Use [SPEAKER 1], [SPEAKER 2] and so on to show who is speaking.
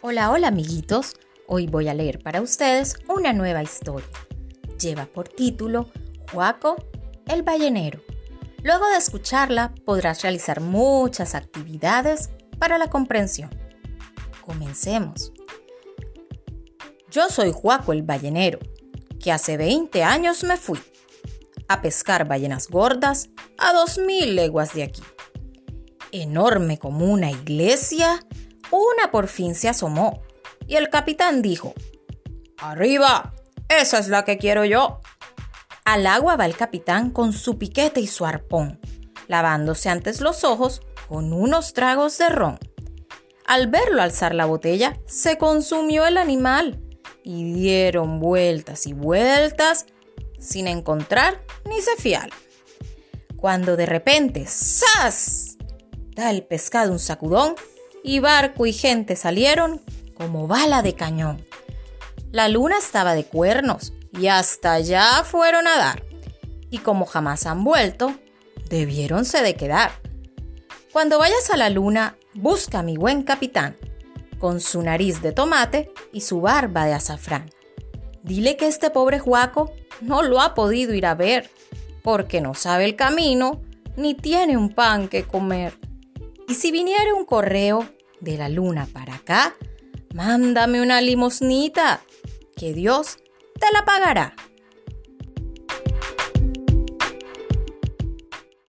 [SPEAKER 1] Hola, hola amiguitos. Hoy voy a leer para ustedes una nueva historia. Lleva por título Juaco el ballenero. Luego de escucharla podrás realizar muchas actividades para la comprensión. Comencemos. Yo soy Juaco el ballenero, que hace 20 años me fui a pescar ballenas gordas a 2.000 leguas de aquí. Enorme como una iglesia, una por fin se asomó y el capitán dijo, Arriba, esa es la que quiero yo. Al agua va el capitán con su piquete y su arpón, lavándose antes los ojos con unos tragos de ron. Al verlo alzar la botella, se consumió el animal y dieron vueltas y vueltas sin encontrar ni se fial. Cuando de repente, ¡zas! da el pescado un sacudón y barco y gente salieron como bala de cañón. La luna estaba de cuernos y hasta allá fueron a dar. Y como jamás han vuelto, debiéronse de quedar. Cuando vayas a la luna, busca a mi buen capitán, con su nariz de tomate y su barba de azafrán. Dile que este pobre Juaco no lo ha podido ir a ver, porque no sabe el camino ni tiene un pan que comer. Y si viniera un correo de la luna para acá, mándame una limosnita, que Dios te la pagará.